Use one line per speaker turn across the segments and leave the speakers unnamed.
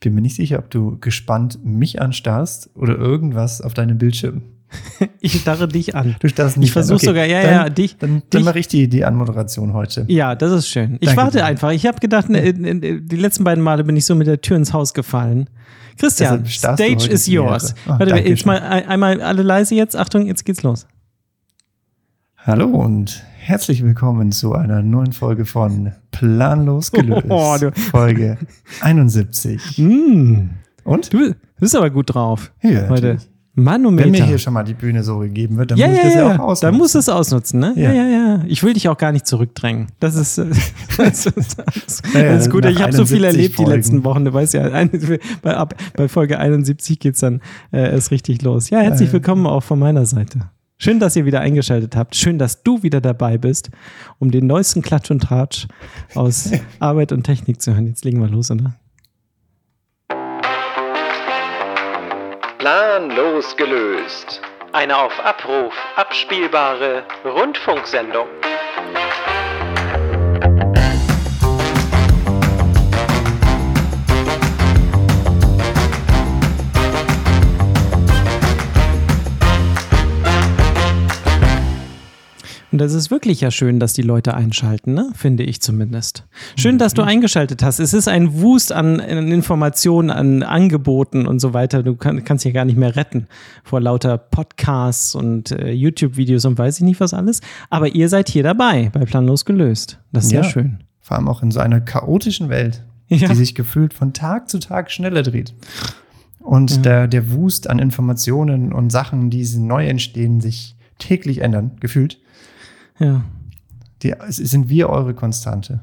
Ich bin mir nicht sicher, ob du gespannt mich anstarrst oder irgendwas auf deinem Bildschirm.
ich starre dich an.
Du starrst mich
Ich versuche
okay.
sogar, ja,
dann,
ja, dich.
Dann, dann
dich.
mache ich die, die Anmoderation heute.
Ja, das ist schön. Ich
Danke
warte
dir.
einfach. Ich habe gedacht, ne, ne, die letzten beiden Male bin ich so mit der Tür ins Haus gefallen. Christian, Stage is yours.
Ah,
Warte, jetzt mal ein- einmal alle leise jetzt. Achtung, jetzt geht's los.
Hallo und herzlich willkommen zu einer neuen Folge von Planlos gelöst.
Oh,
Folge 71.
Mm,
Und?
du bist aber gut drauf
Ja,
heute. Manometer.
Wenn mir hier schon mal die Bühne so gegeben wird, dann
ja,
muss ich
ja,
das ja,
ja,
auch ausnutzen.
Dann musst du es ausnutzen, ne? Ja.
Ja.
ja, Ich will dich auch gar nicht zurückdrängen. Das ist, äh, das ist, das
Ja, ja,
ist gut. Ich habe so viel
71
erlebt die
Folgen.
letzten Wochen. Du weißt ja, ein- bei, ab, bei Folge 71 geht's dann äh, erst richtig los. Ja, herzlich
Ja.
willkommen auch von meiner Seite. Schön, dass ihr wieder eingeschaltet habt. Schön, dass du wieder dabei bist, um den neuesten Klatsch und Tratsch aus Arbeit und Technik zu hören. Jetzt legen wir los, oder?
Planlos gelöst. Eine auf Abruf abspielbare Rundfunksendung.
Das ist wirklich ja schön, dass die Leute einschalten, ne? finde ich zumindest. Schön, dass du eingeschaltet hast. Es ist ein Wust an, an Informationen, an Angeboten und so weiter. Du kann, kannst dich gar nicht mehr retten vor lauter Podcasts und äh, YouTube-Videos und weiß ich nicht was alles. Aber ihr seid hier dabei bei Planlos gelöst. Das ist ja,
Ja.
schön.
Vor allem auch in so einer chaotischen Welt,
Ja.
die sich gefühlt von Tag zu Tag schneller dreht. Und
Ja.
der, der Wust an Informationen und Sachen, die neu entstehen, sich täglich ändern, gefühlt.
Ja.
Die, sind wir eure Konstante.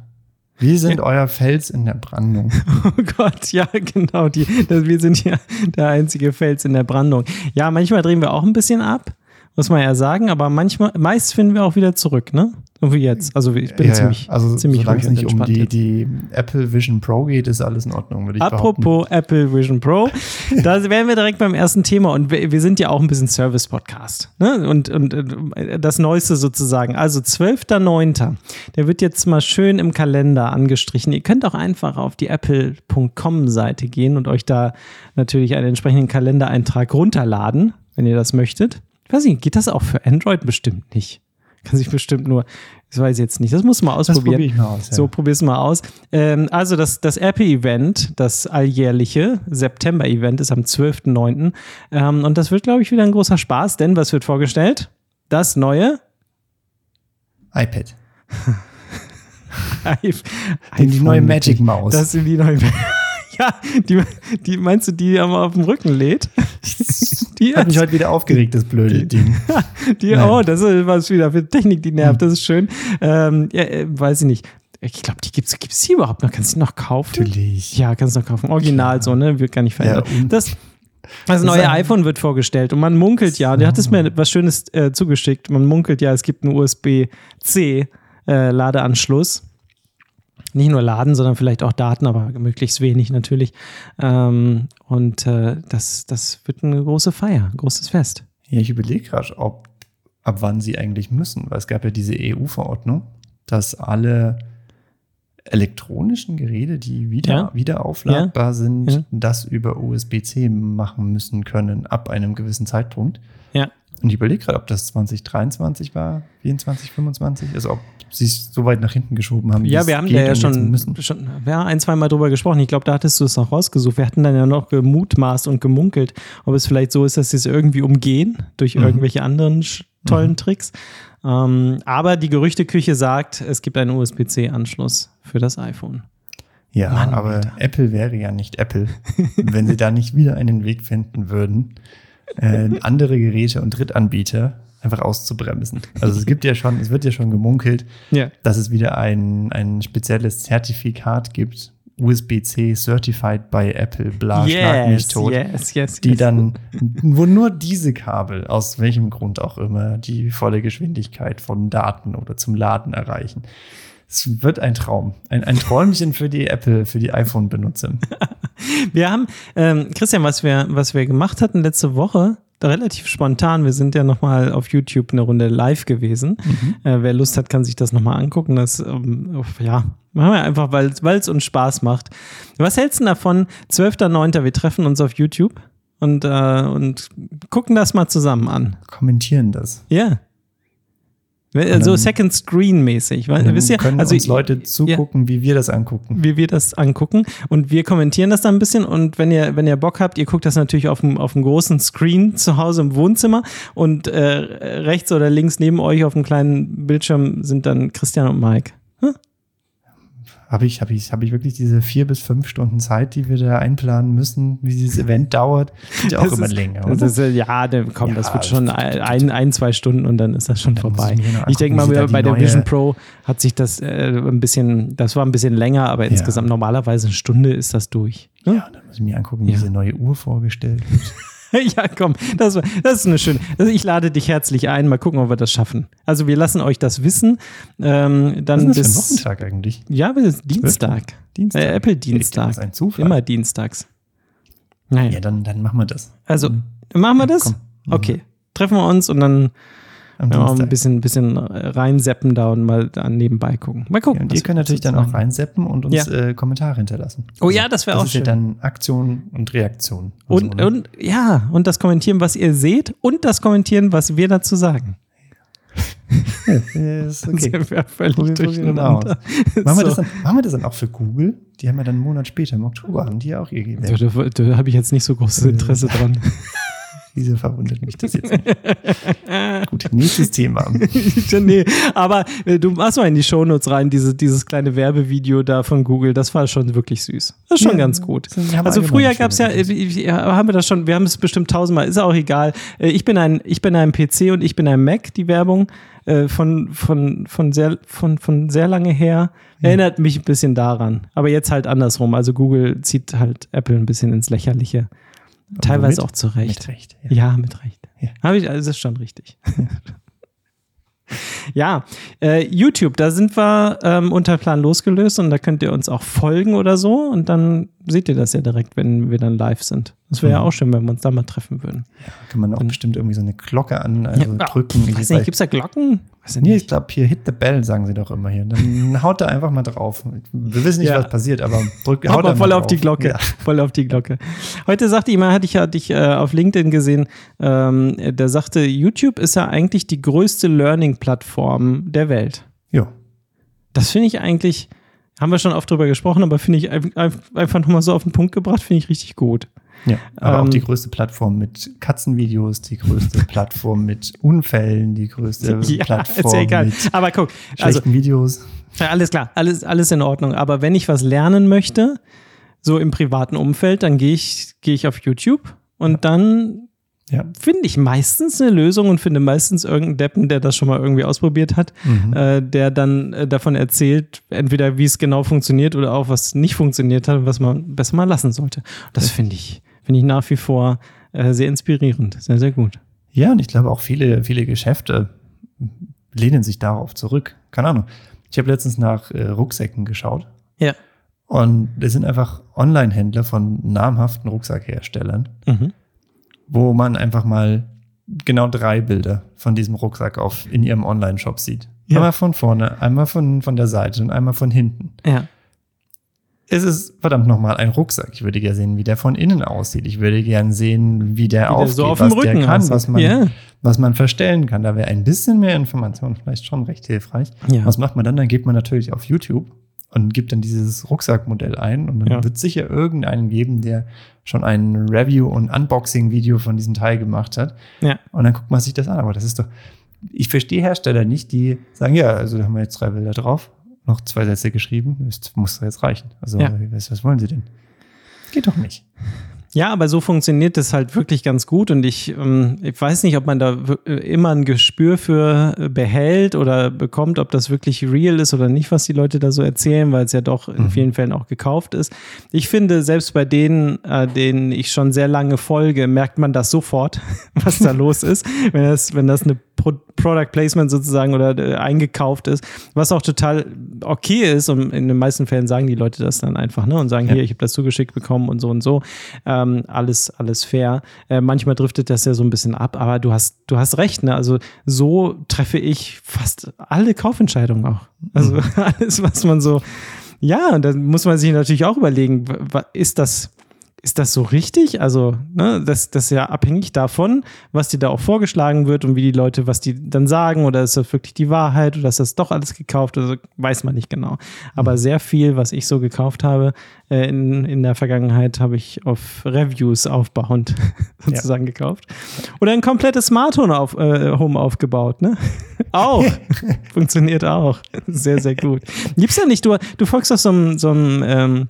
Wir sind euer Fels in der Brandung.
Oh Gott, ja, genau. Die, wir sind ja der einzige Fels in der Brandung. Ja, manchmal drehen wir auch ein bisschen ab, muss man ja sagen, aber manchmal, meist finden wir auch wieder zurück, ne? So wie jetzt. Also ich bin
Ja, ja.
ziemlich,
also
ziemlich
solange es
und
nicht um die,
jetzt.
die Apple Vision Pro geht, ist alles in Ordnung, würde ich behaupten.
Apropos Apple Vision Pro, da wären wir direkt beim ersten Thema und wir, wir sind ja auch ein bisschen Service-Podcast. Ne? Und, und äh, das Neueste sozusagen. Also 12.09. Der wird jetzt mal schön im Kalender angestrichen. Ihr könnt auch einfach auf die apple.com-Seite gehen und euch da natürlich einen entsprechenden Kalendereintrag runterladen, wenn ihr das möchtet. Ich weiß nicht, geht das auch für Android? Bestimmt nicht. Kann sich bestimmt nur, das weiß ich jetzt nicht. Das muss man
Das
ausprobieren.
probiere ich mal aus. Ja.
So, probier's mal aus. Ähm, also das, das Apple-Event, das alljährliche September-Event ist am 12.09. Ähm, und das wird, glaube ich, wieder ein großer Spaß, denn was wird vorgestellt? Das neue
iPad.
I
Die, die neue. Magic Maus.
Das sind die neue. Ja, die, die meinst du, die man auf dem Rücken lädt? die
hat mich heute wieder aufgeregt, das blöde Ding.
Die,
Nein.
oh, das ist was wieder für Technik, die nervt, das ist schön. Ähm, ja, äh, weiß ich nicht. Ich glaube, die gibt's, gibt's die überhaupt noch? Kannst du die noch kaufen?
Natürlich.
Ja, kannst du noch kaufen. Original so, ne? Wird gar nicht verändert.
Ja,
das, das neue iPhone wird vorgestellt und man munkelt ja, der hat es mir was Schönes äh, zugeschickt. Man munkelt ja, es gibt einen USB-C äh, Ladeanschluss. Nicht nur Laden, sondern vielleicht auch Daten, aber möglichst wenig natürlich. Ähm, und äh, das, das wird eine große Feier, ein großes Fest.
Ja, ich überlege gerade, ob ab wann sie eigentlich müssen, weil es gab ja diese EU-Verordnung, dass alle elektronischen Geräte, die wieder,
Ja.
wieder aufladbar sind,
Ja.
das über USB-C machen müssen können ab einem gewissen Zeitpunkt.
Ja.
Und ich überlege gerade, ob das 2023 war, 24, 25, also ob sie es so weit nach hinten geschoben haben.
Ja, wir haben da ja schon, schon ja, ein, zwei Mal drüber gesprochen. Ich glaube, da hattest du es noch rausgesucht. Wir hatten dann ja noch gemutmaßt und gemunkelt, ob es vielleicht so ist, dass sie es irgendwie umgehen durch
Mhm.
irgendwelche anderen tollen Tricks. Ähm, aber die Gerüchteküche sagt, es gibt einen USB-C-Anschluss für das iPhone.
Ja,
Mann,
aber
Alter.
Apple wäre ja nicht Apple, wenn sie da nicht wieder einen Weg finden würden, äh, andere Geräte und Drittanbieter einfach auszubremsen. Also es gibt ja schon, es wird ja schon gemunkelt,
Ja.
dass es wieder ein, ein spezielles Zertifikat gibt, USB-C Certified by Apple, bla, schlag mich
Yes,
tot.
yes, yes,
Die
yes.
dann, wo nur diese Kabel, aus welchem Grund auch immer, die volle Geschwindigkeit von Daten oder zum Laden erreichen. Es wird ein Traum. Ein, ein Träumchen für die Apple, für die iPhone-Benutzer.
Wir haben, ähm, Christian, was wir, was wir gemacht hatten letzte Woche, relativ spontan, wir sind ja nochmal auf YouTube eine Runde live gewesen. Äh, wer Lust hat, kann sich das nochmal angucken. Das, ähm, ja, Machen wir einfach, weil es uns Spaß macht. Was hältst du davon? 12.09. Wir treffen uns auf YouTube und, äh, und gucken das mal zusammen an.
Kommentieren das.
Ja. Yeah. So Second Screen mäßig. Weil, wisst ihr,
können
also
uns Leute zugucken, ja, wie wir das angucken.
Wie wir das angucken. Und wir kommentieren das dann ein bisschen. Und wenn ihr, wenn ihr Bock habt, ihr guckt das natürlich auf dem, auf dem großen Screen zu Hause im Wohnzimmer. Und äh, rechts oder links neben euch auf dem kleinen Bildschirm sind dann Christian und Mike. Hm?
Habe ich, habe ich, habe ich wirklich diese vier bis fünf Stunden Zeit, die wir da einplanen müssen, wie dieses Event dauert? Wird ja auch
das
immer
ist,
länger.
Ist, ja, komm, ja, das wird schon ein, ein, zwei Stunden und dann ist das schon vorbei. Ich, ich denke mal, bei der Vision Pro hat sich das äh, ein bisschen, das war ein bisschen länger, aber ja. insgesamt normalerweise eine Stunde ist das durch.
Ne? Ja, dann muss ich mir angucken, wie diese neue Uhr vorgestellt wird.
ja, komm, das, das ist eine schöne. Also ich lade dich herzlich ein. Mal gucken, ob wir das schaffen. Also wir lassen euch das wissen. Ähm, dann
Was ist
das
bis, für ein Wochentag eigentlich?
Ja, bis Dienstag.
Dienstag.
Äh, Apple Dienstag.
Das ist ein Zufall.
Immer dienstags. Nein.
Ja, dann, dann machen wir das.
Also, machen wir das? Komm, okay. Treffen wir uns und dann am ja, ein bisschen, bisschen reinseppen da und mal nebenbei gucken. Mal gucken.
Ja, und ihr könnt natürlich dann auch reinseppen und uns ja. äh, Kommentare hinterlassen.
Oh ja, das wäre auch schön.
Das ist ja dann Aktion und Reaktion.
Und, und, so, ne? und ja, und das Kommentieren, was ihr seht und das Kommentieren, was wir dazu sagen.
ja, ist okay.
Sind wir völlig durcheinander.
Machen, wir das dann, machen wir das dann auch für Google? Die haben ja dann einen Monat später, im Oktober, haben die ja auch ihr
Event. Da, da, da habe ich jetzt nicht so großes Interesse dran.
Wieso verwundert mich das jetzt? Gut, nächstes Thema.
nee, aber äh, du machst mal in die Shownotes rein, diese, dieses kleine Werbevideo da von Google, das war schon wirklich süß. Das ist schon ja, ganz gut. Also früher gab es ja, äh, haben wir das schon, wir haben es bestimmt tausendmal, ist auch egal. Äh, ich bin ein, ich bin ein PC und ich bin ein Mac, die Werbung äh, von, von, von, sehr, von, von sehr lange her. Erinnert mich ein bisschen daran. Aber jetzt halt andersrum. Also Google zieht halt Apple ein bisschen ins Lächerliche. Teilweise auch zu Recht.
Mit Recht.
Ja, ja mit Recht. Ja. Habe ich, also das ist schon richtig. Ja, äh, YouTube, da sind wir ähm, unter Plan losgelöst und da könnt ihr uns auch folgen oder so und dann seht ihr das ja direkt, wenn wir dann live sind. Das wäre mhm. ja auch schön, wenn wir uns da mal treffen würden.
Ja, kann man auch und, bestimmt irgendwie so eine Glocke an, also ja, drücken.
Ich weiß nicht, gibt es da Glocken?
Weiß nee, ich glaube, hier hit the bell, sagen sie doch immer hier. Dann haut da einfach mal drauf. Wir wissen nicht, ja. was passiert, aber drückt
haut mal voll auf drauf. die Glocke. Ja. Voll auf die Glocke. Heute sagte jemand, hatte ich, hatte ich äh, auf LinkedIn gesehen, ähm, der sagte, YouTube ist ja eigentlich die größte Learning-Plattform der Welt.
Ja.
Das finde ich eigentlich, haben wir schon oft drüber gesprochen, aber finde ich einfach nochmal so auf den Punkt gebracht, finde ich richtig gut.
Ja, aber ähm, auch die größte Plattform mit Katzenvideos, die größte Plattform mit Unfällen, die größte ja, Plattform ist ja egal. mit
aber guck,
schlechten also, Videos.
Ja, alles klar, alles, alles in Ordnung. Aber wenn ich was lernen möchte, so im privaten Umfeld, dann gehe ich, gehe ich auf YouTube und dann ja. finde ich meistens eine Lösung und finde meistens irgendeinen Deppen, der das schon mal irgendwie ausprobiert hat, mhm. äh, der dann äh, davon erzählt, entweder wie es genau funktioniert oder auch was nicht funktioniert hat und was man besser mal lassen sollte. Das finde ich, finde ich nach wie vor äh, sehr inspirierend, sehr, sehr gut.
Ja, und ich glaube auch viele, viele Geschäfte lehnen sich darauf zurück. Keine Ahnung. Ich habe letztens nach äh, Rucksäcken geschaut.
Ja.
Und das sind einfach Online-Händler von namhaften Rucksackherstellern. Mhm wo man einfach mal genau drei Bilder von diesem Rucksack auf in ihrem Online-Shop sieht. Ja. Einmal von vorne, einmal von, von der Seite und einmal von hinten.
Ja.
Es ist verdammt nochmal ein Rucksack. Ich würde gerne sehen, wie der von innen aussieht. Ich würde gerne sehen, wie der wie aufgeht, so auf was der kann, aussieht. was man, yeah. was man verstellen kann. Da wäre ein bisschen mehr Information vielleicht schon recht hilfreich. Ja. Was macht man dann? Dann geht man natürlich auf YouTube und gibt dann dieses Rucksackmodell ein und dann ja. wird sicher irgendeinen geben, der schon ein Review- und Unboxing-Video von diesem Teil gemacht hat.
Ja.
Und dann guckt man sich das an. Aber das ist doch, ich verstehe Hersteller nicht, die sagen, ja, also da haben wir jetzt drei Bilder drauf, noch zwei Sätze geschrieben, das muss doch jetzt reichen. Also, ja. was, was wollen sie denn? Geht doch nicht.
Ja, aber so funktioniert das halt wirklich ganz gut und ich, ähm, ich weiß nicht, ob man da äh, immer ein Gespür für äh, behält oder bekommt, ob das wirklich real ist oder nicht, was die Leute da so erzählen, weil es ja doch in mhm. vielen Fällen auch gekauft ist. Ich finde, selbst bei denen, äh, denen ich schon sehr lange folge, merkt man das sofort, was da los ist, wenn das, wenn das eine Pro Product Placement sozusagen oder äh, eingekauft ist, was auch total okay ist und in den meisten Fällen sagen die Leute das dann einfach ne, und sagen, ja. hier, ich habe das zugeschickt bekommen und so und so. Ähm, alles, alles fair. Äh, manchmal driftet das ja so ein bisschen ab, aber du hast, du hast recht, ne? Also so treffe ich fast alle Kaufentscheidungen auch. Also mhm. alles, was man so Ja, und dann muss man sich natürlich auch überlegen, ist das, ist das so richtig? Also, ne, das, das ist ja abhängig davon, was dir da auch vorgeschlagen wird und wie die Leute, was die dann sagen, oder ist das wirklich die Wahrheit oder ist das doch alles gekauft? Also weiß man nicht genau. Aber sehr viel, was ich so gekauft habe äh, in, in der Vergangenheit, habe ich auf Reviews aufbauend sozusagen gekauft. Oder ein komplettes Smart Home, auf, äh, Home aufgebaut, ne? auch. Funktioniert auch. Sehr, sehr gut. Gibt's ja nicht, du, du folgst auf so einem, so einem ähm,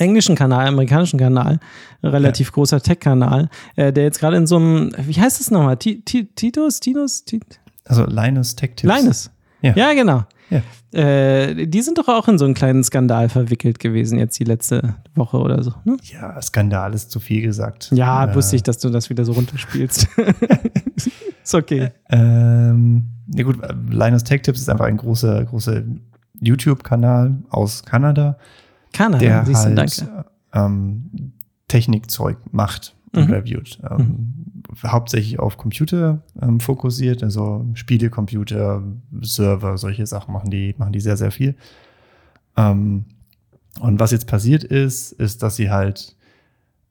englischen Kanal, amerikanischen Kanal, relativ großer Tech-Kanal, äh, der jetzt gerade in so einem, wie heißt das nochmal? Ti- Ti- Titus? Tinus? Ti-
Also Linus Tech Tips.
Linus.
Ja.
Ja, genau.
Ja.
Äh, die sind doch auch in so einen kleinen Skandal verwickelt gewesen, jetzt die letzte Woche oder so. Ne?
Ja, Skandal ist zu viel gesagt.
Ja,
Äh,
wusste ich, dass du das wieder so runterspielst. ist okay.
Ähm, ja gut, Linus Tech Tips ist einfach ein großer, großer YouTube-Kanal aus Kanada,
Kanada,
der
siehst du,
halt
danke.
ähm, Technikzeug macht und
Mhm.
reviewt. Ähm, Hauptsächlich auf Computer ähm, fokussiert, also Spielecomputer, Server, solche Sachen machen die, machen die sehr, sehr viel. Ähm, und was jetzt passiert ist, ist, dass sie halt,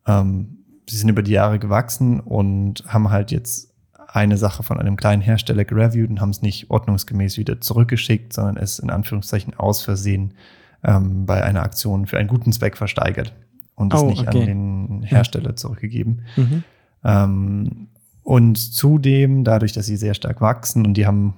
ähm, sie sind über die Jahre gewachsen und haben halt jetzt eine Sache von einem kleinen Hersteller gereviewt und haben es nicht ordnungsgemäß wieder zurückgeschickt, sondern es in Anführungszeichen aus Versehen ähm, bei einer Aktion für einen guten Zweck versteigert und es
Oh,
nicht
okay.
an den Hersteller zurückgegeben.
Mhm.
Ähm, und zudem, dadurch, dass sie sehr stark wachsen und die haben,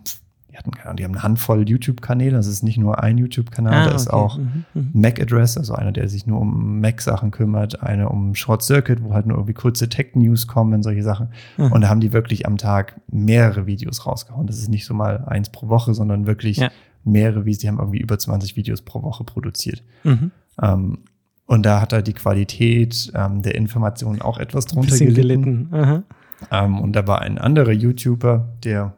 die hatten, keine Ahnung, die haben eine Handvoll YouTube-Kanäle, das ist nicht nur ein YouTube-Kanal, da ist
Ah, okay.
auch
Mhm, mhm.
Mac-Address, also einer, der sich nur um Mac-Sachen kümmert, eine um Short Circuit, wo halt nur irgendwie kurze Tech-News kommen, solche Sachen.
Mhm.
Und da haben die wirklich am Tag mehrere Videos rausgehauen. Das ist nicht so mal eins pro Woche, sondern wirklich
Ja.
Mehrere Videos. Die haben irgendwie über 20 Videos pro Woche produziert.
Mhm.
Ähm, und da hat da die Qualität ähm, der Informationen auch etwas drunter
Bisschen
gelitten.
gelitten.
Ähm, und da war ein anderer YouTuber, der,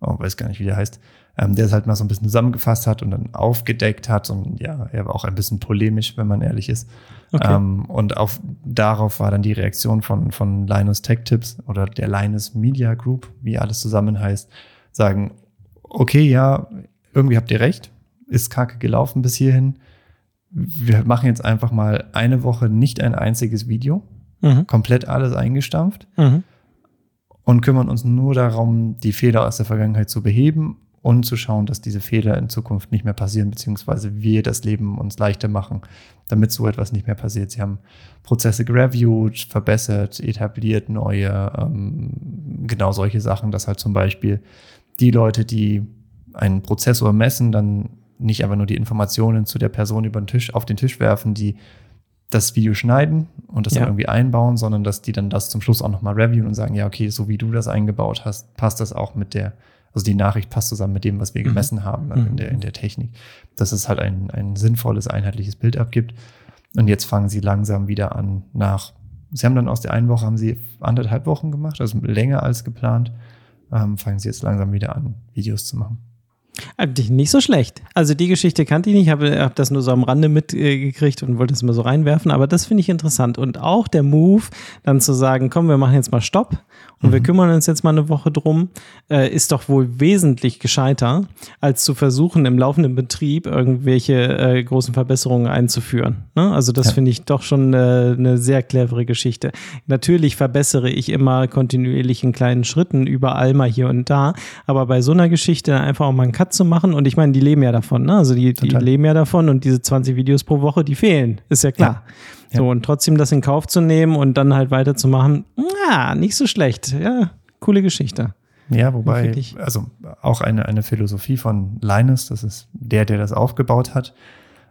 oh, weiß gar nicht, wie der heißt, ähm, der es halt mal so ein bisschen zusammengefasst hat und dann aufgedeckt hat. Und ja, er war auch ein bisschen polemisch, wenn man ehrlich ist.
Okay.
Ähm, und auf, darauf war dann die Reaktion von, von Linus Tech Tips oder der Linus Media Group, wie alles zusammen heißt, sagen, okay, ja, irgendwie habt ihr recht, ist kacke gelaufen bis hierhin. Wir machen jetzt einfach mal eine Woche nicht ein einziges Video,
Mhm.
komplett alles eingestampft
Mhm.
und kümmern uns nur darum, die Fehler aus der Vergangenheit zu beheben und zu schauen, dass diese Fehler in Zukunft nicht mehr passieren, beziehungsweise wir das Leben uns leichter machen, damit so etwas nicht mehr passiert. Sie haben Prozesse gereviewt, verbessert, etabliert, neue, ähm, genau solche Sachen, dass halt zum Beispiel die Leute, die einen Prozessor messen, dann nicht einfach nur die Informationen zu der Person über den Tisch, auf den Tisch werfen, die das Video schneiden und das
Ja.
dann irgendwie einbauen, sondern dass die dann das zum Schluss auch nochmal reviewen und sagen, ja, okay, so wie du das eingebaut hast, passt das auch mit der, also die Nachricht passt zusammen mit dem, was wir gemessen haben
Mhm.
in, der, in der Technik. Dass es halt ein, ein sinnvolles, einheitliches Bild abgibt. Und jetzt fangen sie langsam wieder an nach, sie haben dann aus der einen Woche, haben sie anderthalb Wochen gemacht, also länger als geplant, ähm, fangen sie jetzt langsam wieder an, Videos zu machen.
Eigentlich Nicht so schlecht. Also die Geschichte kannte ich nicht, habe hab das nur so am Rande mitgekriegt und wollte es mal so reinwerfen, aber das finde ich interessant. Und auch der Move, dann zu sagen, komm, wir machen jetzt mal Stopp und wir kümmern uns jetzt mal eine Woche drum, äh, ist doch wohl wesentlich gescheiter, als zu versuchen, im laufenden Betrieb irgendwelche äh, großen Verbesserungen einzuführen. Ne? Also das
Ja.
finde ich doch schon äh, eine sehr clevere Geschichte. Natürlich verbessere ich immer kontinuierlich in kleinen Schritten, überall mal hier und da, aber bei so einer Geschichte einfach auch mal einen Cut zu machen und ich meine, die leben ja davon, ne? Also die, die leben ja davon und diese 20 Videos pro Woche, die fehlen, ist ja klar.
Ja.
So, und trotzdem das in Kauf zu nehmen und dann halt weiterzumachen, ja, nicht so schlecht. Ja, coole Geschichte.
Ja, wobei, also auch eine, eine Philosophie von Linus, das ist der, der das aufgebaut hat,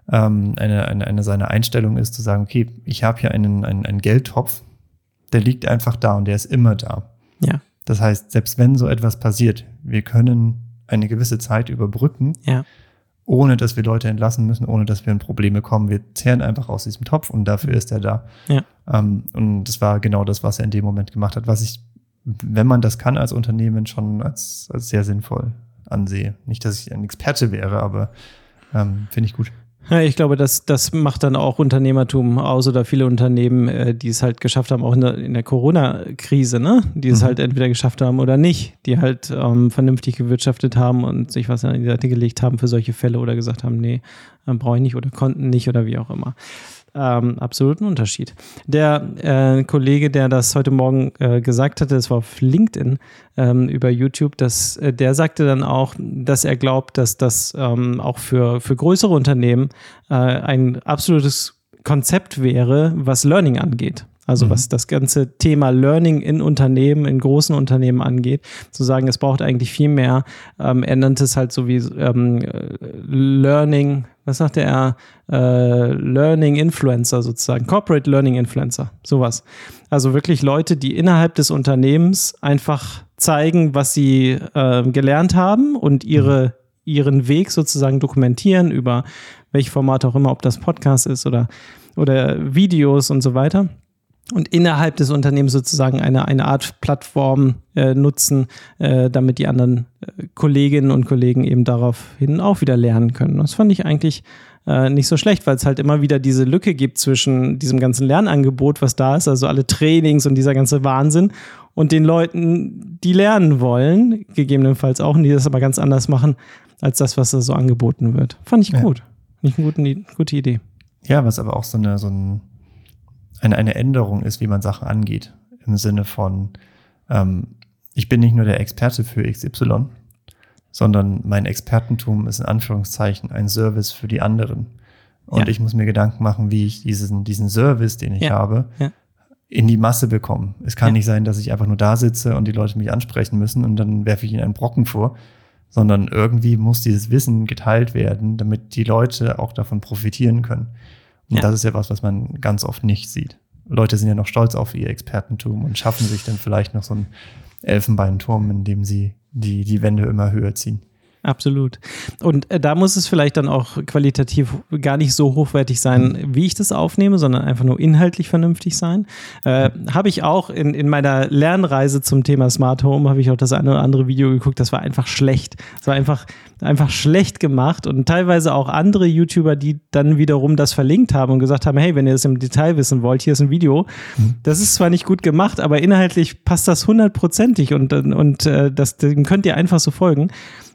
ähm, eine, eine, eine seiner Einstellungen ist zu sagen, okay, ich habe hier einen, einen, einen Geldtopf, der liegt einfach da und der ist immer da.
Ja,
Das heißt, selbst wenn so etwas passiert, wir können eine gewisse Zeit überbrücken,
ja.
ohne dass wir Leute entlassen müssen, ohne dass wir in Probleme kommen. Wir zehren einfach aus diesem Topf und dafür ist er da.
Ja.
Ähm, und das war genau das, was er in dem Moment gemacht hat, was ich, wenn man das kann als Unternehmen, schon als, als sehr sinnvoll ansehe. Nicht, dass ich ein Experte wäre, aber ähm, finde ich gut.
Ja, ich glaube, das, das macht dann auch Unternehmertum aus oder viele Unternehmen, äh, die es halt geschafft haben, auch in der, in der Corona-Krise, ne? die es
Mhm.
halt entweder geschafft haben oder nicht, die halt ähm, vernünftig gewirtschaftet haben und sich was an die Seite gelegt haben für solche Fälle oder gesagt haben, nee, äh, brauche ich nicht oder konnten nicht oder wie auch immer. Ähm, absoluten Unterschied. Der äh, Kollege, der das heute Morgen äh, gesagt hatte, das war auf LinkedIn ähm, über YouTube, dass, äh, der sagte dann auch, dass er glaubt, dass das ähm, auch für, für größere Unternehmen äh, ein absolutes Konzept wäre, was Learning angeht. Also
Mhm.
was das ganze Thema Learning in Unternehmen, in großen Unternehmen angeht, zu sagen, es braucht eigentlich viel mehr. Ähm, er nannte es halt so wie ähm, äh, Learning, was sagte er? Äh, Learning Influencer sozusagen, Corporate Learning Influencer, sowas. Also wirklich Leute, die innerhalb des Unternehmens einfach zeigen, was sie äh, gelernt haben und ihre, ihren Weg sozusagen dokumentieren über welche Formate auch immer, ob das Podcast ist oder, oder Videos und so weiter und innerhalb des Unternehmens sozusagen eine, eine Art Plattform äh, nutzen, äh, damit die anderen äh, Kolleginnen und Kollegen eben daraufhin auch wieder lernen können. Das fand ich eigentlich äh, nicht so schlecht, weil es halt immer wieder diese Lücke gibt zwischen diesem ganzen Lernangebot, was da ist, also alle Trainings und dieser ganze Wahnsinn und den Leuten, die lernen wollen, gegebenenfalls auch, und die das aber ganz anders machen, als das, was da so angeboten wird. Fand ich
Ja.
gut. Nicht eine gute, gute Idee.
Ja, was aber auch so eine, so ein, eine, eine Änderung ist, wie man Sachen angeht. Im Sinne von, ähm, ich bin nicht nur der Experte für XY, sondern mein Expertentum ist in Anführungszeichen ein Service für die anderen. Und
Ja.
ich muss mir Gedanken machen, wie ich diesen, diesen Service, den ich
Ja.
habe,
Ja.
in die Masse bekomme. Es kann nicht sein, dass ich einfach nur da sitze und die Leute mich ansprechen müssen und dann werfe ich ihnen einen Brocken vor, sondern irgendwie muss dieses Wissen geteilt werden, damit die Leute auch davon profitieren können. Und
Ja.
das ist ja was, was man ganz oft nicht sieht. Leute sind ja noch stolz auf ihr Expertentum und schaffen sich dann vielleicht noch so einen Elfenbeinturm, in dem sie die, die Wände immer höher ziehen.
Absolut. Und äh, da muss es vielleicht dann auch qualitativ gar nicht so hochwertig sein, wie ich das aufnehme, sondern einfach nur inhaltlich vernünftig sein. Äh, habe ich auch in, in meiner Lernreise zum Thema Smart Home, habe ich auch das eine oder andere Video geguckt, das war einfach schlecht. Es war einfach, einfach schlecht gemacht und teilweise auch andere YouTuber, die dann wiederum das verlinkt haben und gesagt haben, hey, wenn ihr das im Detail wissen wollt, hier ist ein Video. Das ist zwar nicht gut gemacht, aber inhaltlich passt das hundertprozentig und, und äh, das, dem könnt ihr einfach so folgen.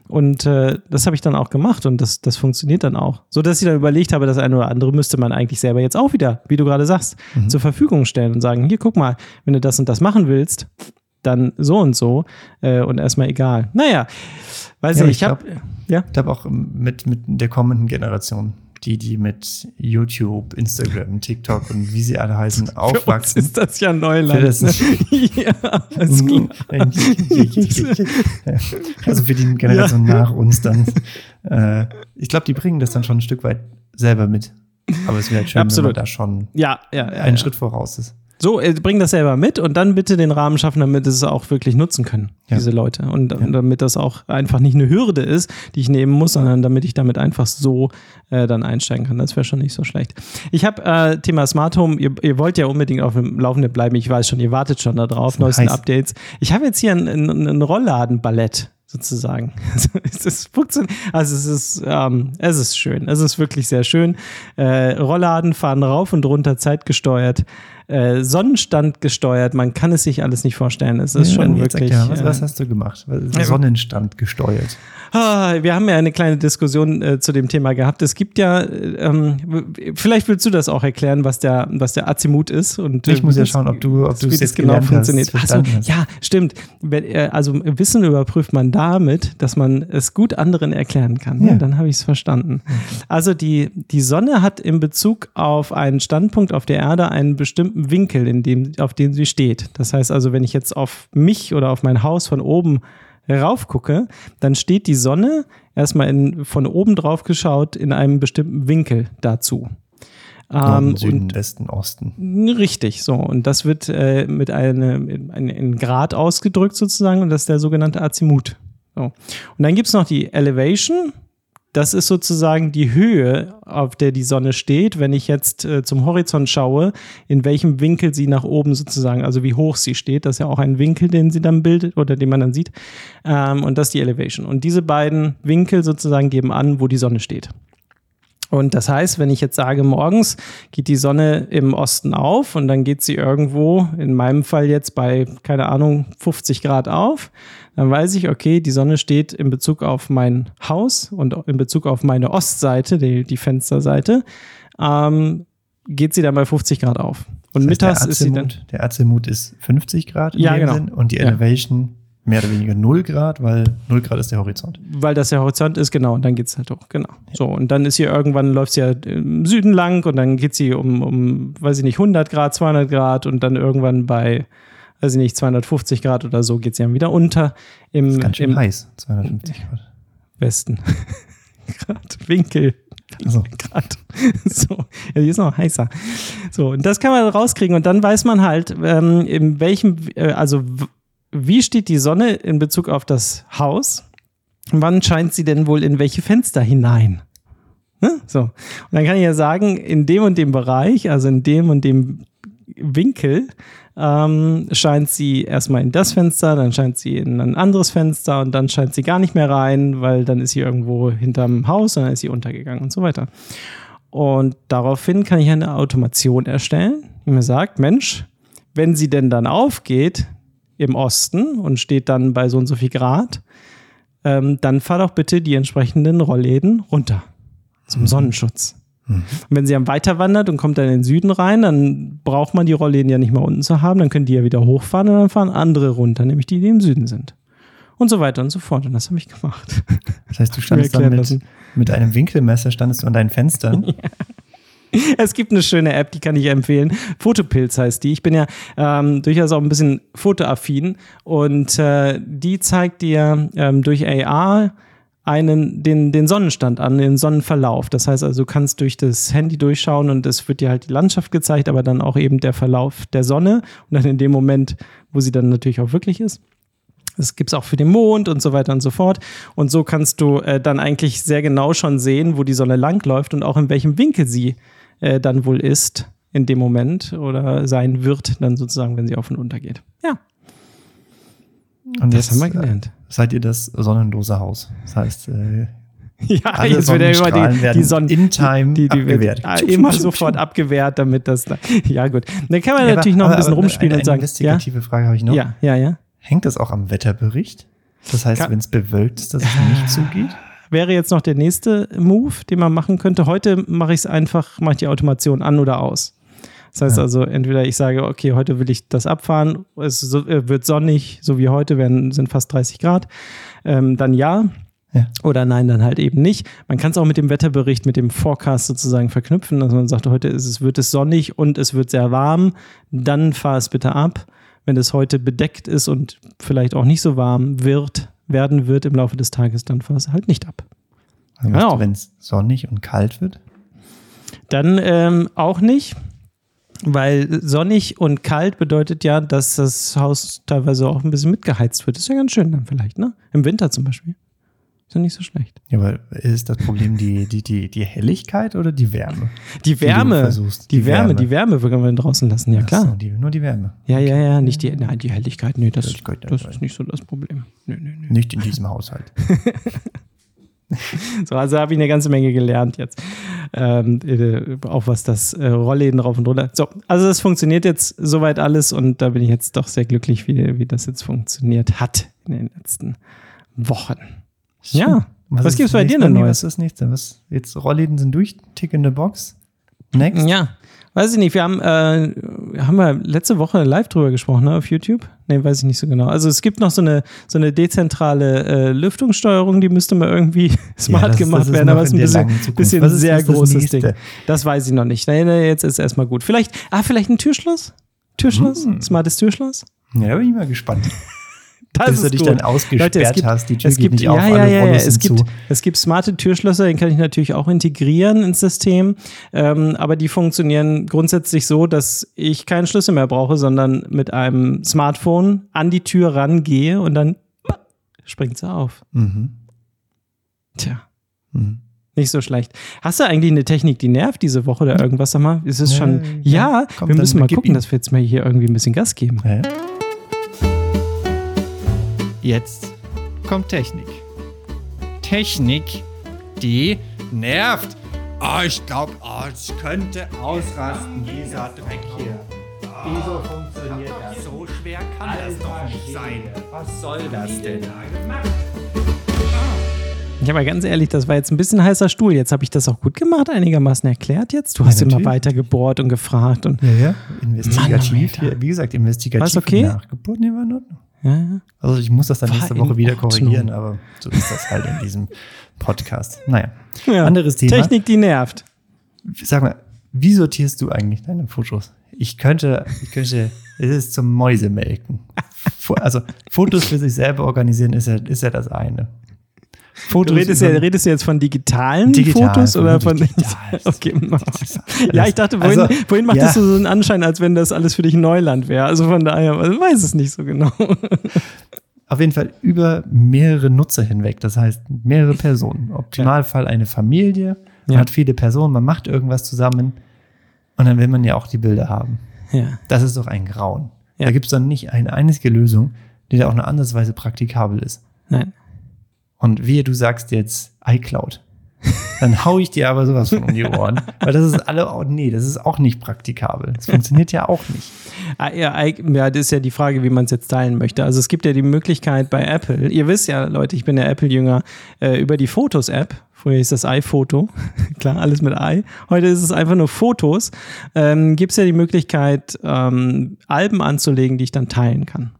Und äh, das habe ich dann auch gemacht und das, das funktioniert dann auch. So dass ich dann überlegt habe, das eine oder andere müsste man eigentlich selber jetzt auch wieder, wie du gerade sagst, zur Verfügung stellen und sagen, hier, guck mal, wenn du das und das machen willst, dann so und so äh, und erstmal egal. Naja, weiß
Ja,
nicht,
ich
ich habe, ja,
Ich glaube auch mit, mit der kommenden Generation, die, die mit YouTube, Instagram, TikTok und wie sie alle heißen,
für uns
aufwachsen.
ist das ja
Für
Neuland.
das-
ne? ja, ist klar.
Ja. also für die Generation nach uns dann. Äh, ich glaube, die bringen das dann schon ein Stück weit selber mit. Aber es wäre halt schön, wenn
Absolut.
man da schon
Ja, ja, ja.
einen
ja.
Schritt voraus ist.
So, äh, bring das selber mit und dann bitte den Rahmen schaffen, damit es auch wirklich nutzen können,
Ja.
diese Leute. Und, und damit das auch einfach nicht eine Hürde ist, die ich nehmen muss, sondern damit ich damit einfach so äh, dann einsteigen kann. Das wäre schon nicht so schlecht. Ich habe äh, Thema Smart Home, ihr, ihr wollt ja unbedingt auf dem Laufenden bleiben. Ich weiß schon, ihr wartet schon darauf, neuesten
heiß.
Updates. Ich habe jetzt hier ein, ein, ein Rollladenballett sozusagen. es ist funktioniert. Also es ist, ähm, es ist schön. Es ist wirklich sehr schön. Äh, Rollladen fahren rauf und runter, zeitgesteuert, äh, Sonnenstand gesteuert. Man kann es sich alles nicht vorstellen. Es ist schon
Jetzt
wirklich.
erklär, was,
äh,
was hast du gemacht? Sonnenstand gesteuert.
Ah, wir haben ja eine kleine Diskussion äh, zu dem Thema gehabt. Es gibt ja, äh, ähm, vielleicht willst du das auch erklären, was der, was der Azimut ist. Und,
Ich
äh,
muss
wie
ja schauen, ob du, ob du
wie
es
das
jetzt
genau funktioniert.
hast. Verstanden hast.
ja, stimmt. Also Wissen überprüft man damit, dass man es gut anderen erklären kann. Ja.
Ja.
dann habe ich es verstanden. Also die, die Sonne hat in Bezug auf einen Standpunkt auf der Erde einen bestimmten Winkel, in dem, auf dem sie steht. Das heißt also, wenn ich jetzt auf mich oder auf mein Haus von oben rauf gucke, dann steht die Sonne erstmal in, von oben drauf geschaut in einem bestimmten Winkel dazu. Ähm,
Süden,
und
Westen, Osten.
Richtig, so. Und das wird äh, mit einem in, in Grad ausgedrückt sozusagen und das ist der sogenannte Azimut. So. Und dann gibt's noch die Elevation. Das ist sozusagen die Höhe, auf der die Sonne steht, wenn ich jetzt äh, zum Horizont schaue, in welchem Winkel sie nach oben sozusagen, also wie hoch sie steht. Das ist ja auch ein Winkel, den sie dann bildet oder den man dann sieht. Ähm, und das ist die Elevation. Und diese beiden Winkel sozusagen geben an, wo die Sonne steht. Und das heißt, wenn ich jetzt sage, morgens geht die Sonne im Osten auf und dann geht sie irgendwo, in meinem Fall jetzt bei, keine Ahnung, 50 Grad auf, dann weiß ich, okay, die Sonne steht in Bezug auf mein Haus und in Bezug auf meine Ostseite, die, die Fensterseite, ähm, geht sie dann bei 50 Grad auf. Und
Das heißt,
mittags ist sie dann.
Der Azimut ist 50 Grad in
Ja, genau.
Sinn und die
Ja.
Mehr oder weniger 0 Grad, weil 0 Grad ist der Horizont.
Weil das der Horizont ist, genau, und dann geht's halt hoch, genau. So, und dann ist hier irgendwann, läuft sie ja im Süden lang und dann geht sie um, um, weiß ich nicht, 100 Grad, 200 Grad und dann irgendwann bei, weiß ich nicht, 250 Grad oder so geht sie dann wieder unter im,
Ist ganz schön
im
heiß, 250 Grad.
Westen. Grad, Winkel.
Also,
Grad. So, ja, die ist noch heißer. So, und das kann man rauskriegen und dann weiß man halt, ähm, in welchem, äh, also wie steht die Sonne in Bezug auf das Haus? Wann scheint sie denn wohl in welche Fenster hinein? Ne? So. Und dann kann ich ja sagen, in dem und dem Bereich, also in dem und dem Winkel, ähm, scheint sie erstmal in das Fenster, dann scheint sie in ein anderes Fenster und dann scheint sie gar nicht mehr rein, weil dann ist sie irgendwo hinterm Haus und dann ist sie untergegangen und so weiter. Und daraufhin kann ich eine Automation erstellen, die mir sagt, Mensch, wenn sie denn dann aufgeht im Osten und steht dann bei so und so viel Grad, ähm, dann fahr doch bitte die entsprechenden Rollläden runter zum Sonnenschutz. Und wenn sie dann weiter wandert und kommt dann in den Süden rein, dann braucht man die Rollläden ja nicht mehr unten zu haben, dann können die ja wieder hochfahren und dann fahren andere runter, nämlich die, die im Süden sind. Und so weiter und so fort. Und das habe ich gemacht.
das heißt, du standest dann mit, mit einem Winkelmesser, standest du an deinen Fenstern.
Es gibt eine schöne App, die kann ich empfehlen. Fotopilz heißt die. Ich bin ja ähm, durchaus auch ein bisschen fotoaffin und äh, die zeigt dir ähm, durch AR einen, den, den Sonnenstand an, den Sonnenverlauf. Das heißt also, du kannst durch das Handy durchschauen und es wird dir halt die Landschaft gezeigt, aber dann auch eben der Verlauf der Sonne und dann in dem Moment, wo sie dann natürlich auch wirklich ist. Das gibt es auch für den Mond und so weiter und so fort. Und so kannst du äh, dann eigentlich sehr genau schon sehen, wo die Sonne langläuft und auch in welchem Winkel sie äh, dann wohl ist in dem Moment oder sein wird, dann sozusagen, wenn sie auf und unter geht. Ja,
Und
das
jetzt
haben wir
äh,
gelernt.
seid ihr das sonnenlose Haus. Das heißt, äh,
Ja,
alle
jetzt wird ja immer
Sonnenstrahlen
die,
werden
die Sonne
in time
die, die wird
abgewehrt.
ah, immer sofort abgewehrt, damit das. Da, ja, gut. Dann kann man
Ja,
natürlich
aber-
noch ein bisschen
aber
rumspielen
eine,
und sagen.
Eine investigative Frage habe ich noch.
Ja, ja, ja.
Hängt das auch am Wetterbericht? Das heißt, wenn es bewölkt ist, dass es nicht zugeht?
Wäre jetzt noch der nächste Move, den man machen könnte. Heute mache ich es einfach, mache ich die Automation an oder aus. Das heißt
Ja.
also, entweder ich sage, okay, heute will ich das abfahren, es äh, wird sonnig, so wie heute, werden, sind fast 30 Grad, ähm, dann ja.
Ja.
Oder nein, dann halt eben nicht. Man kann es auch mit dem Wetterbericht, mit dem Forecast sozusagen verknüpfen, dass man sagt, heute ist es, wird es sonnig und es wird sehr warm, dann fahr es bitte ab. Wenn es heute bedeckt ist und vielleicht auch nicht so warm wird, werden wird im Laufe des Tages, dann fahr es halt nicht ab.
Also
Genau.
Wenn es sonnig und kalt wird?
Dann ähm, auch nicht, weil sonnig und kalt bedeutet ja, dass das Haus teilweise auch ein bisschen mitgeheizt wird. Ist ja ganz schön dann vielleicht, ne? Im Winter zum Beispiel. Ist ja nicht so schlecht.
Ja, aber ist das Problem die, die, die, die Helligkeit oder die Wärme?
Die Wärme, die,
die
Wärme,
Wärme.
die Wärme können wir draußen lassen, ja
Ach
klar.
So, die, nur die Wärme.
Ja, ja, ja, nicht die, nein, die Helligkeit, nee, das,
ja
das ist nicht so das Problem. Nö, nö, nö.
Nicht in diesem Haushalt.
So, also habe ich eine ganze Menge gelernt jetzt. Ähm, äh, auch was das äh, Rollläden rauf und runter. So, also das funktioniert jetzt soweit alles und da bin ich jetzt doch sehr glücklich, wie, wie das jetzt funktioniert hat in den letzten Wochen. Ja. Was
ist
gibt's bei dir denn Neues?
Was ist nächste? Was, jetzt Rollläden sind durch, Tick in the Box. Next.
Ja, weiß ich nicht. Wir haben, äh, haben wir letzte Woche live drüber gesprochen, ne, auf YouTube? Nee, weiß ich nicht so genau. Also es gibt noch so eine, so eine dezentrale äh, Lüftungssteuerung, die müsste mal irgendwie smart
das-
gemacht
das
werden, aber es ist
in
ein bisschen, bisschen
Was ist
sehr großes? Ding. Das weiß ich noch nicht. Nee, nee, jetzt ist erstmal gut. Vielleicht, ah, vielleicht ein Türschloss? Türschloss?
Hm.
Smartes Türschloss?
Ja, da bin ich mal gespannt.
Das
Bis du dich dann ausgesperrt
Leute, es gibt,
hast, die Tür
es gibt,
nicht
ja,
auf,
ja,
alle
ja, ja, es gibt,
zu.
es gibt smarte Türschlösser, den kann ich natürlich auch integrieren ins System, ähm, aber die funktionieren grundsätzlich so, dass ich keinen Schlüssel mehr brauche, sondern mit einem Smartphone an die Tür rangehe und dann springt sie auf.
Mhm.
Tja.
Mhm.
Nicht so schlecht. Hast du eigentlich eine Technik, die nervt diese Woche oder irgendwas? Sag mal, ist es
Ja,
schon.
ja.
Ja, wir müssen mal gucken,
ihm.
dass wir jetzt mal hier irgendwie ein bisschen Gas geben.
Ja.
Jetzt kommt Technik. Technik, die nervt.
Oh, ich glaube, oh, es könnte ausrasten, dieser Dreck hier. Wieso funktioniert das?
So schwer kann das doch nicht sein.
Was soll das denn?
Ich habe mal ganz ehrlich, das war jetzt ein bisschen heißer Stuhl. Jetzt habe ich das auch gut gemacht, einigermaßen erklärt jetzt. Du hast immer
natürlich.
weiter gebohrt und gefragt und
Ja, ja, investigativ.
Mann, Alter.
wie gesagt, investigativ
War's okay?
nachgebohrt. Nee, war in Ordnung.
Ja.
Also ich muss das dann
War
nächste Woche wieder
Ordnung.
korrigieren, aber so ist das halt in diesem Podcast. Naja,
Ja.
anderes Thema.
Technik, die nervt.
Sag mal, wie sortierst du eigentlich deine Fotos? Ich könnte, ich könnte, es ist zum Mäusemelken. Also Fotos für sich selber organisieren ist ja, ist ja das eine.
Du
Fotos
redest, ja,
über-
redest du jetzt von digitalen
Digital,
Fotos oder von.
digital.
okay. Ja, ich dachte, vorhin,
Also,
vorhin machtest
ja.
du so einen Anschein, als wenn das alles für dich Neuland wäre. Also von daher, ich weiß es nicht so genau.
Auf jeden Fall über mehrere Nutzer hinweg. Das heißt, mehrere Personen. Im Optimalfall eine Familie. Man
Ja.
hat viele Personen, man macht irgendwas zusammen. Und dann will man ja auch die Bilder haben.
Ja.
Das ist doch ein Grauen.
Ja.
Da gibt es dann nicht eine einzige Lösung, die da auch eine andersweise praktikabel ist.
Nein.
Und wehe, du sagst jetzt iCloud. Dann hau ich dir aber sowas von um die Ohren. Weil das ist alle, oh, nee, das ist auch nicht praktikabel. Das funktioniert ja auch nicht.
Ah, Ja, das ist ja die Frage, wie man es jetzt teilen möchte. Also es gibt ja die Möglichkeit bei Apple, ihr wisst ja, Leute, ich bin ja Apple-Jünger, äh, über die Fotos-App, früher hieß das iPhoto, klar, alles mit i, heute ist es einfach nur Fotos, ähm, gibt es ja die Möglichkeit, ähm, Alben anzulegen, die ich dann teilen kann.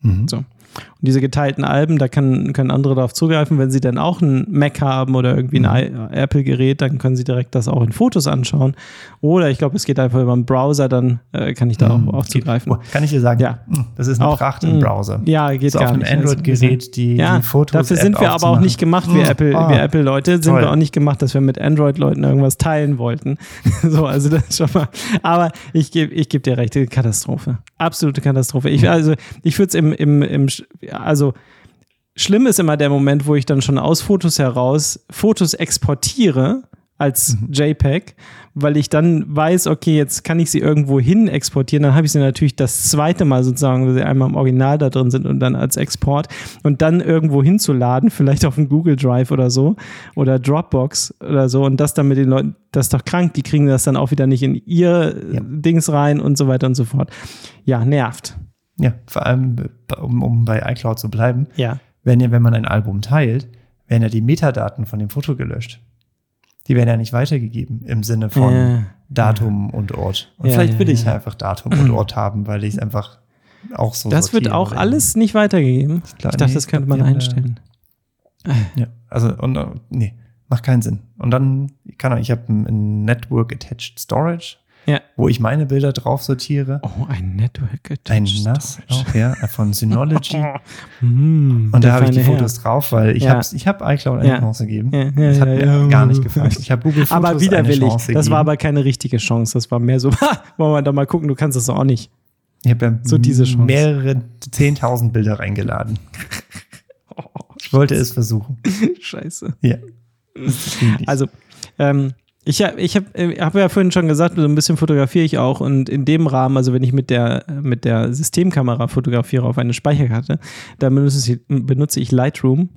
Mhm.
So. Und diese geteilten Alben, da kann, können andere darauf zugreifen, wenn sie dann auch einen Mac haben oder irgendwie ein
Mhm.
I- Apple-Gerät, dann können sie direkt das auch in Fotos anschauen. Oder ich glaube, es geht einfach über einen Browser, dann äh, kann ich da auch, auch zugreifen.
Kann ich dir sagen,
Ja.
das ist eine
Auch,
Pracht im
mh,
Browser.
Ja, geht
so
gar
auf einem. Android-Gerät die,
ja,
die Fotos.
dafür sind wir aber auch nicht gemacht
Mm,
Apple,
ah,
Apple-Leute, sind
toll.
wir auch nicht gemacht, dass wir mit Android-Leuten irgendwas teilen wollten. so, also das ist schon mal. Aber ich gebe ich geb dir recht, Katastrophe. Absolute Katastrophe. Ich, also, ich würde es im, im, im, also schlimm ist immer der Moment, wo ich dann schon aus Fotos heraus Fotos exportiere als
Mhm.
JPEG, weil ich dann weiß, okay, jetzt kann ich sie irgendwo hin exportieren, dann habe ich sie natürlich das zweite Mal sozusagen, weil sie einmal im Original da drin sind und dann als Export und dann irgendwo hinzuladen, vielleicht auf dem Google Drive oder so oder Dropbox oder so und das dann mit den Leuten, das ist doch krank, die kriegen das dann auch wieder nicht in ihr
Ja.
Dings rein und so weiter und so fort. Ja, nervt.
Ja, vor allem, um, um bei iCloud zu bleiben,
Ja.
wenn, ja, wenn man ein Album teilt, werden ja die Metadaten von dem Foto gelöscht. Die werden ja nicht weitergegeben im Sinne von
Ja.
Datum und Ort. Und
Ja,
vielleicht
ja,
will ich
ja.
einfach Datum und Ort haben, weil ich es einfach auch so
Das wird auch
will.
alles nicht weitergegeben. Ich,
klar,
dachte,
nee,
das
ich
könnte
glaub,
man einstellen.
Ja, also, und, äh, nee, macht keinen Sinn. Und dann, kann ich habe ein, ein Network Attached Storage,
Ja.
wo ich meine Bilder drauf sortiere.
Oh, ein Network
Ein
Attached
NAS
Storage.
auch, ja, von Synology.
Hm,
Und da habe ich die Fotos drauf, weil ich
Ja.
habe ich hab iCloud eine
Ja.
Chance gegeben.
Ja,
das hat
ja,
mir gar nicht gefallen. Ich habe Google. Fotos
Aber widerwillig.
eine Chance
Das war aber keine richtige Chance. Das war mehr so, wollen wir da mal gucken, du kannst das auch nicht.
Ich habe ja
so diese Chance.
mehrere 10.000 Bilder reingeladen. Ich wollte es versuchen.
Scheiße.
Ja.
Also, ähm, ich habe ich hab, äh, hab ja vorhin schon gesagt, so ein bisschen fotografiere ich auch und in dem Rahmen, also wenn ich mit der, mit der Systemkamera fotografiere auf eine Speicherkarte, dann benutze ich, benutze ich Lightroom,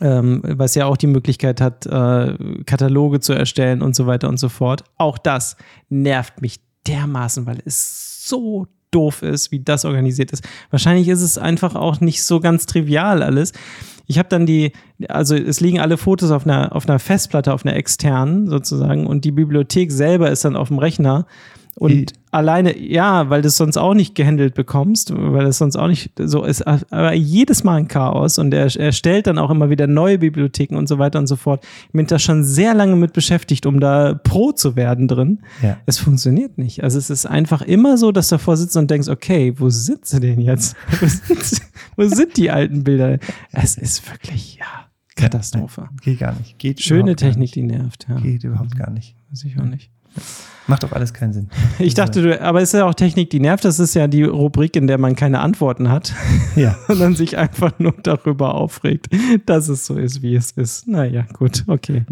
ähm, was ja auch die Möglichkeit hat, äh, Kataloge zu erstellen und so weiter und so fort. Auch das nervt mich dermaßen, weil es so doof ist, wie das organisiert ist. Wahrscheinlich ist es einfach auch nicht so ganz trivial alles. Ich habe dann die, also es liegen alle Fotos auf einer, auf einer Festplatte, auf einer externen sozusagen und die Bibliothek selber ist dann auf dem Rechner. Und
I-
alleine, ja, weil du es sonst auch nicht gehandelt bekommst, weil es sonst auch nicht so ist, aber jedes Mal ein Chaos und er, er stellt dann auch immer wieder neue Bibliotheken und so weiter und so fort. Ich bin da schon sehr lange mit beschäftigt, um da Pro zu werden drin.
Ja.
Es funktioniert nicht. Also es ist einfach immer so, dass du davor sitzt und denkst, okay, wo sind sie denn jetzt? Wo sind, wo sind die alten Bilder? Es ist wirklich, ja, Katastrophe.
Geht gar nicht. Geht
Schöne Technik, die nervt. Ja.
Nicht. Geht überhaupt gar nicht.
Weiß ich auch nicht.
Macht doch alles keinen Sinn.
Ich dachte, du, aber es ist ja auch Technik, die nervt. Das ist ja die Rubrik, in der man keine Antworten hat,
Ja.
sondern sich einfach nur darüber aufregt, dass es so ist, wie es ist. Naja, gut, okay.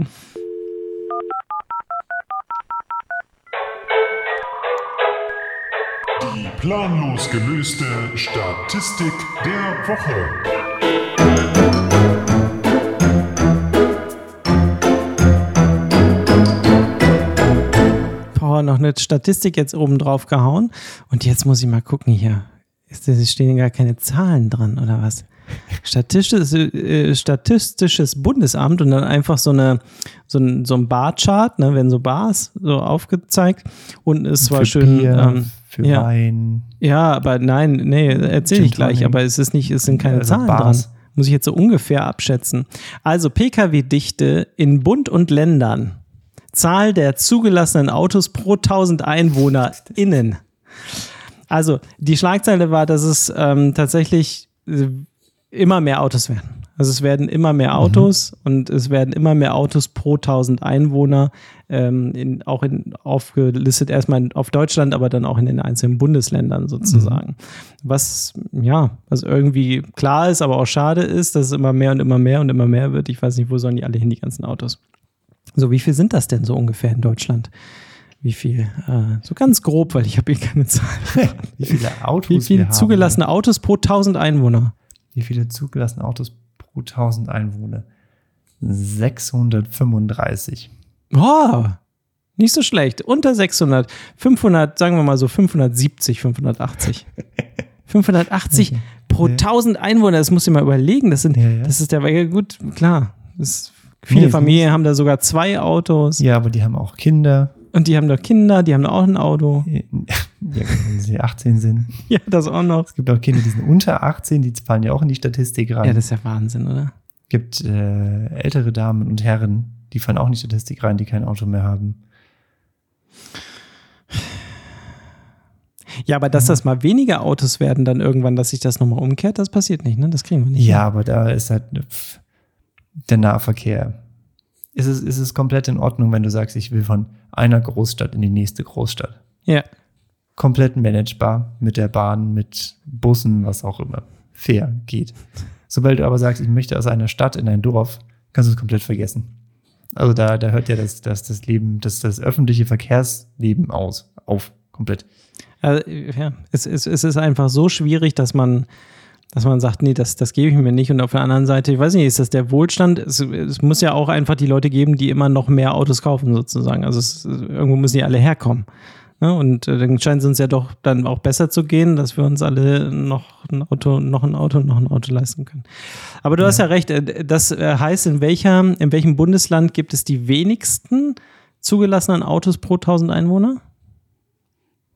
Die planlos gelöste Statistik der Woche.
Oh, noch eine Statistik jetzt oben drauf gehauen. Und jetzt muss ich mal gucken hier. Ist, es stehen gar keine Zahlen dran oder was? Statistisches, äh, Statistisches Bundesamt und dann einfach so eine so ein, so ein Barchart, ne, werden so Bars so aufgezeigt und es war
Für
schön.
Bier,
ähm,
für
ja.
Wein.
ja, aber nein, nee, erzähle ich gleich, aber es ist nicht, es sind keine
Also
Zahlen
Bars.
dran. Muss ich jetzt so ungefähr abschätzen. Also Pkw-Dichte in Bund und Ländern. Zahl der zugelassenen Autos pro 1000 Einwohner innen. Also die Schlagzeile war, dass es ähm, tatsächlich äh, immer mehr Autos werden. Also es werden immer mehr Autos und es werden immer mehr Autos pro 1000 Einwohner, ähm, in, auch in, aufgelistet erstmal auf Deutschland, aber dann auch in den einzelnen Bundesländern sozusagen. Was ja, was irgendwie klar ist, aber auch schade ist, dass es immer mehr und immer mehr und immer mehr wird. Ich weiß nicht, wo sollen die alle hin, die ganzen Autos. So, wie viel sind das denn so ungefähr in Deutschland? Wie viel? Äh, so ganz grob, weil ich habe hier keine Zahlen.
Wie viele Autos
Wie viele
haben.
zugelassene Autos pro 1000 Einwohner?
Wie viele zugelassene Autos pro 1000 Einwohner? 635.
Oh, nicht so schlecht. Unter 600, 500, sagen wir mal so 570, 580. 580 pro 1000 Einwohner, das muss ich mal überlegen. Das, sind,
Ja, ja.
das ist der, ja, gut, klar. Das, viele
Nee,
Familien haben da sogar zwei Autos
Ja, aber die haben auch Kinder.
und die haben doch Kinder, die haben auch ein Auto.
Ja, wenn sie 18 sind.
Ja, das auch noch.
Es gibt auch Kinder, die sind unter 18, die fallen ja auch in die Statistik rein.
Ja, das ist ja Wahnsinn, oder?
Es gibt äh, ältere Damen und Herren, die fallen auch in die Statistik rein, die kein Auto mehr haben.
Ja, aber dass das mal weniger Autos werden, dann irgendwann, dass sich das nochmal umkehrt, das passiert nicht, ne? Das kriegen wir nicht.
Ja, aber da ist halt der Nahverkehr. Ist es, ist es komplett in Ordnung, wenn du sagst, ich will von einer Großstadt in die nächste Großstadt?
Ja.
Komplett managebar mit der Bahn, mit Bussen, was auch immer. Fair geht. Sobald du aber sagst, ich möchte aus einer Stadt in ein Dorf, kannst du es komplett vergessen. Also da, da hört ja das, das, das Leben, das, das öffentliche Verkehrsleben aus, auf, komplett.
Also, ja, es, es, es ist einfach so schwierig, dass man, dass man sagt, nee, das, das gebe ich mir nicht. Und auf der anderen Seite, ich weiß nicht, ist das der Wohlstand? Es, es muss ja auch einfach die Leute geben, die immer noch mehr Autos kaufen, sozusagen. Also es, irgendwo müssen die alle herkommen. Ne? Und äh, dann scheint es uns ja doch dann auch besser zu gehen, dass wir uns alle noch ein Auto, noch ein Auto, noch ein Auto leisten können. Aber du hast ja recht, äh, das äh, heißt, in, welcher, in welchem Bundesland gibt es die wenigsten zugelassenen Autos pro 1000 Einwohner?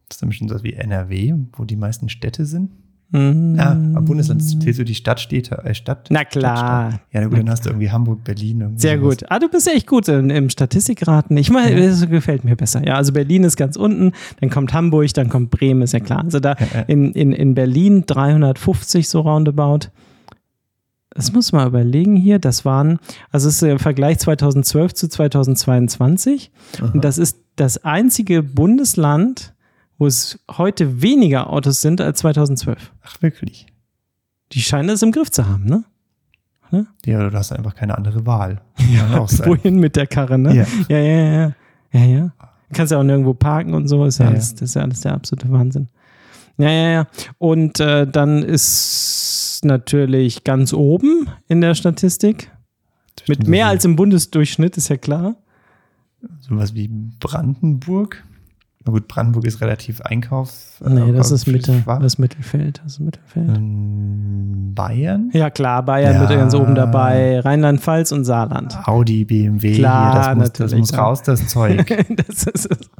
Das ist nämlich schon so wie NRW, wo die meisten Städte sind.
Mhm.
Ja, am Bundesland zählst du die Stadtstädte, äh, Stadt.
Na klar.
Stadtstaat. Ja, na gut, dann hast du irgendwie Hamburg, Berlin.
Sehr gut. Ah, du bist echt gut in, im Statistikraten. Ich meine, das gefällt mir besser. Ja, also Berlin ist ganz unten, dann kommt Hamburg, dann kommt Bremen, ist ja klar. Also da
ja.
in, in, in Berlin 350 so roundabout. Das muss man überlegen hier. Das waren, also es ist der Vergleich 2012 zu 2022. Und das ist das einzige Bundesland, wo es heute weniger Autos sind als 2012.
Ach, wirklich?
Die scheinen es im Griff zu haben, ne?
Ja, du hast einfach keine andere Wahl. Sein.
Wohin mit der Karre, ne?
Ja.
Ja, ja, ja. ja. ja, ja. Du kannst ja auch nirgendwo parken und so. Ist ja,
Ja,
alles, das ist ja alles der absolute Wahnsinn. Ja, ja, ja. Und äh, dann ist natürlich ganz oben in der Statistik. Mit mehr als im Bundesdurchschnitt, ist ja klar.
Sowas wie Brandenburg. Na gut, Brandenburg ist relativ Einkaufs.
Nee, das ist Mitte, das Mittelfeld. Das ist Mittelfeld.
Ähm, Bayern?
Ja, klar, Bayern
Ja.
mit ganz oben dabei, Rheinland-Pfalz und Saarland.
Audi, BMW,
Klar,
hier, das muss, das muss raus, das Zeug.
das ist es.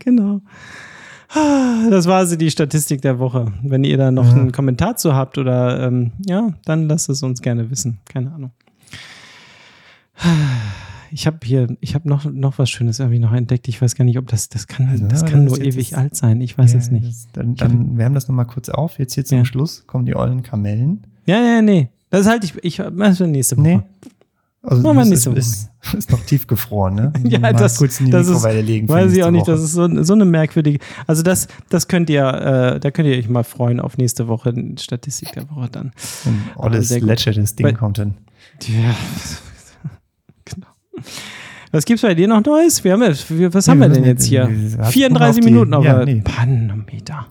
Genau. Das war also die Statistik der Woche. Wenn ihr da noch
Ja.
einen Kommentar zu habt oder ähm, ja, dann lasst es uns gerne wissen. Keine Ahnung. Ich habe hier, ich habe noch, noch was Schönes irgendwie noch entdeckt. Ich weiß gar nicht, ob das, das kann,
Also,
das
ja,
kann
das
nur
ist
ewig
das-
alt sein. Ich weiß
Ja,
es nicht.
Das, dann, dann wärmen das nochmal kurz auf. Jetzt hier zum
Ja.
Schluss kommen die ollen Kamellen.
Ja, ja, nee. Das halte ich, ich mach für nächste Woche.
Nee. Also
Machen wir
das
nächste
ist, ist, ist noch tiefgefroren, ne?
Ja,
Mal
das,
kurz in die
das ist,
Mikrowelle legen. für
weiß ich auch nicht,
Woche.
das ist so, so eine merkwürdige, also das, das könnt ihr, äh, da könnt ihr euch mal freuen auf nächste Woche, Statistik der Woche dann.
Olles,
sehr gut.
lätschertes Ding
Weil-
kommt dann.
Ja. Was gibt's bei dir noch Neues? Wir haben, ja- was haben
Nee,
wir denn jetzt hier?
wir- wir hatten
34
auf die-
Minuten auf
ja,
der
nee.
Panometer.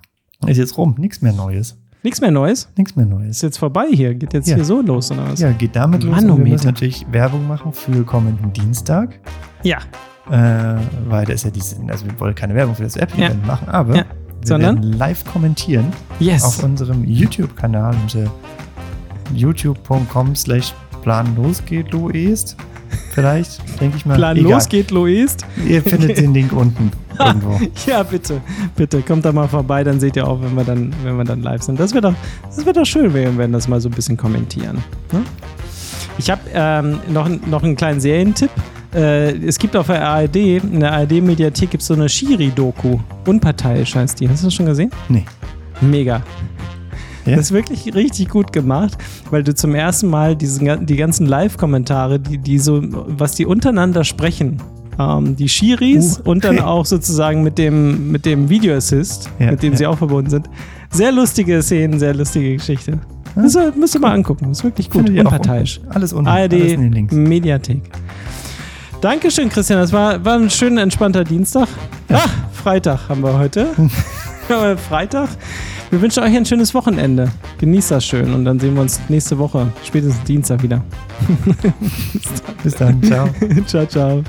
Ist jetzt rum, nichts mehr Neues.
Nichts mehr Neues?
Nichts mehr
Ist
Neues.
jetzt vorbei hier. Geht jetzt
Ja.
hier so los oder was?
Ja, geht damit los. Und wir
Manometer.
müssen natürlich Werbung machen für kommenden Dienstag.
Ja.
Äh, weil da ist ja diese, also wir wollen keine Werbung für das App-Event machen, aber
Ja.
wir
Sondern?
werden live kommentieren
Yes.
auf unserem YouTube-Kanal unter youtube.com slash planlos geht Loest. Vielleicht, denke ich mal.
Plan
Egal.
los geht, Loist.
Ihr findet den Link unten irgendwo.
Ja, bitte, bitte, kommt da mal vorbei, dann seht ihr auch, wenn wir dann, wenn wir dann live sind. Das wird doch, das wird doch schön, wir werden das mal so ein bisschen kommentieren. Ne? Ich habe ähm, noch, noch einen kleinen Serientipp. Äh, es gibt auf der ARD, in der ARD-Mediathek gibt es so eine Shiri-Doku. Unparteiisch heißt die. Hast du das schon gesehen?
Nee.
Mega.
Ja?
Das ist wirklich richtig gut gemacht, weil du zum ersten Mal diesen, die ganzen Live-Kommentare, die, die so, was die untereinander sprechen, ähm, die Shiris
Uh,
und dann auch sozusagen mit dem, mit dem Video Assist,
Ja,
mit dem
ja.
sie auch verbunden sind. Sehr lustige Szenen, sehr lustige Geschichte. Das äh, müsst ihr mal angucken. Das ist wirklich gut. Unparteiisch.
unten. Alles unten.
ARD
Alles in den Links.
Mediathek. Dankeschön, Christian. Das war, war ein schöner, entspannter Dienstag. Ah, Freitag haben wir heute. Ja, Freitag. Wir wünschen euch ein schönes Wochenende. Genießt das schön und dann sehen wir uns nächste Woche, spätestens Dienstag wieder.
Bis dann. Ciao.
ciao, ciao.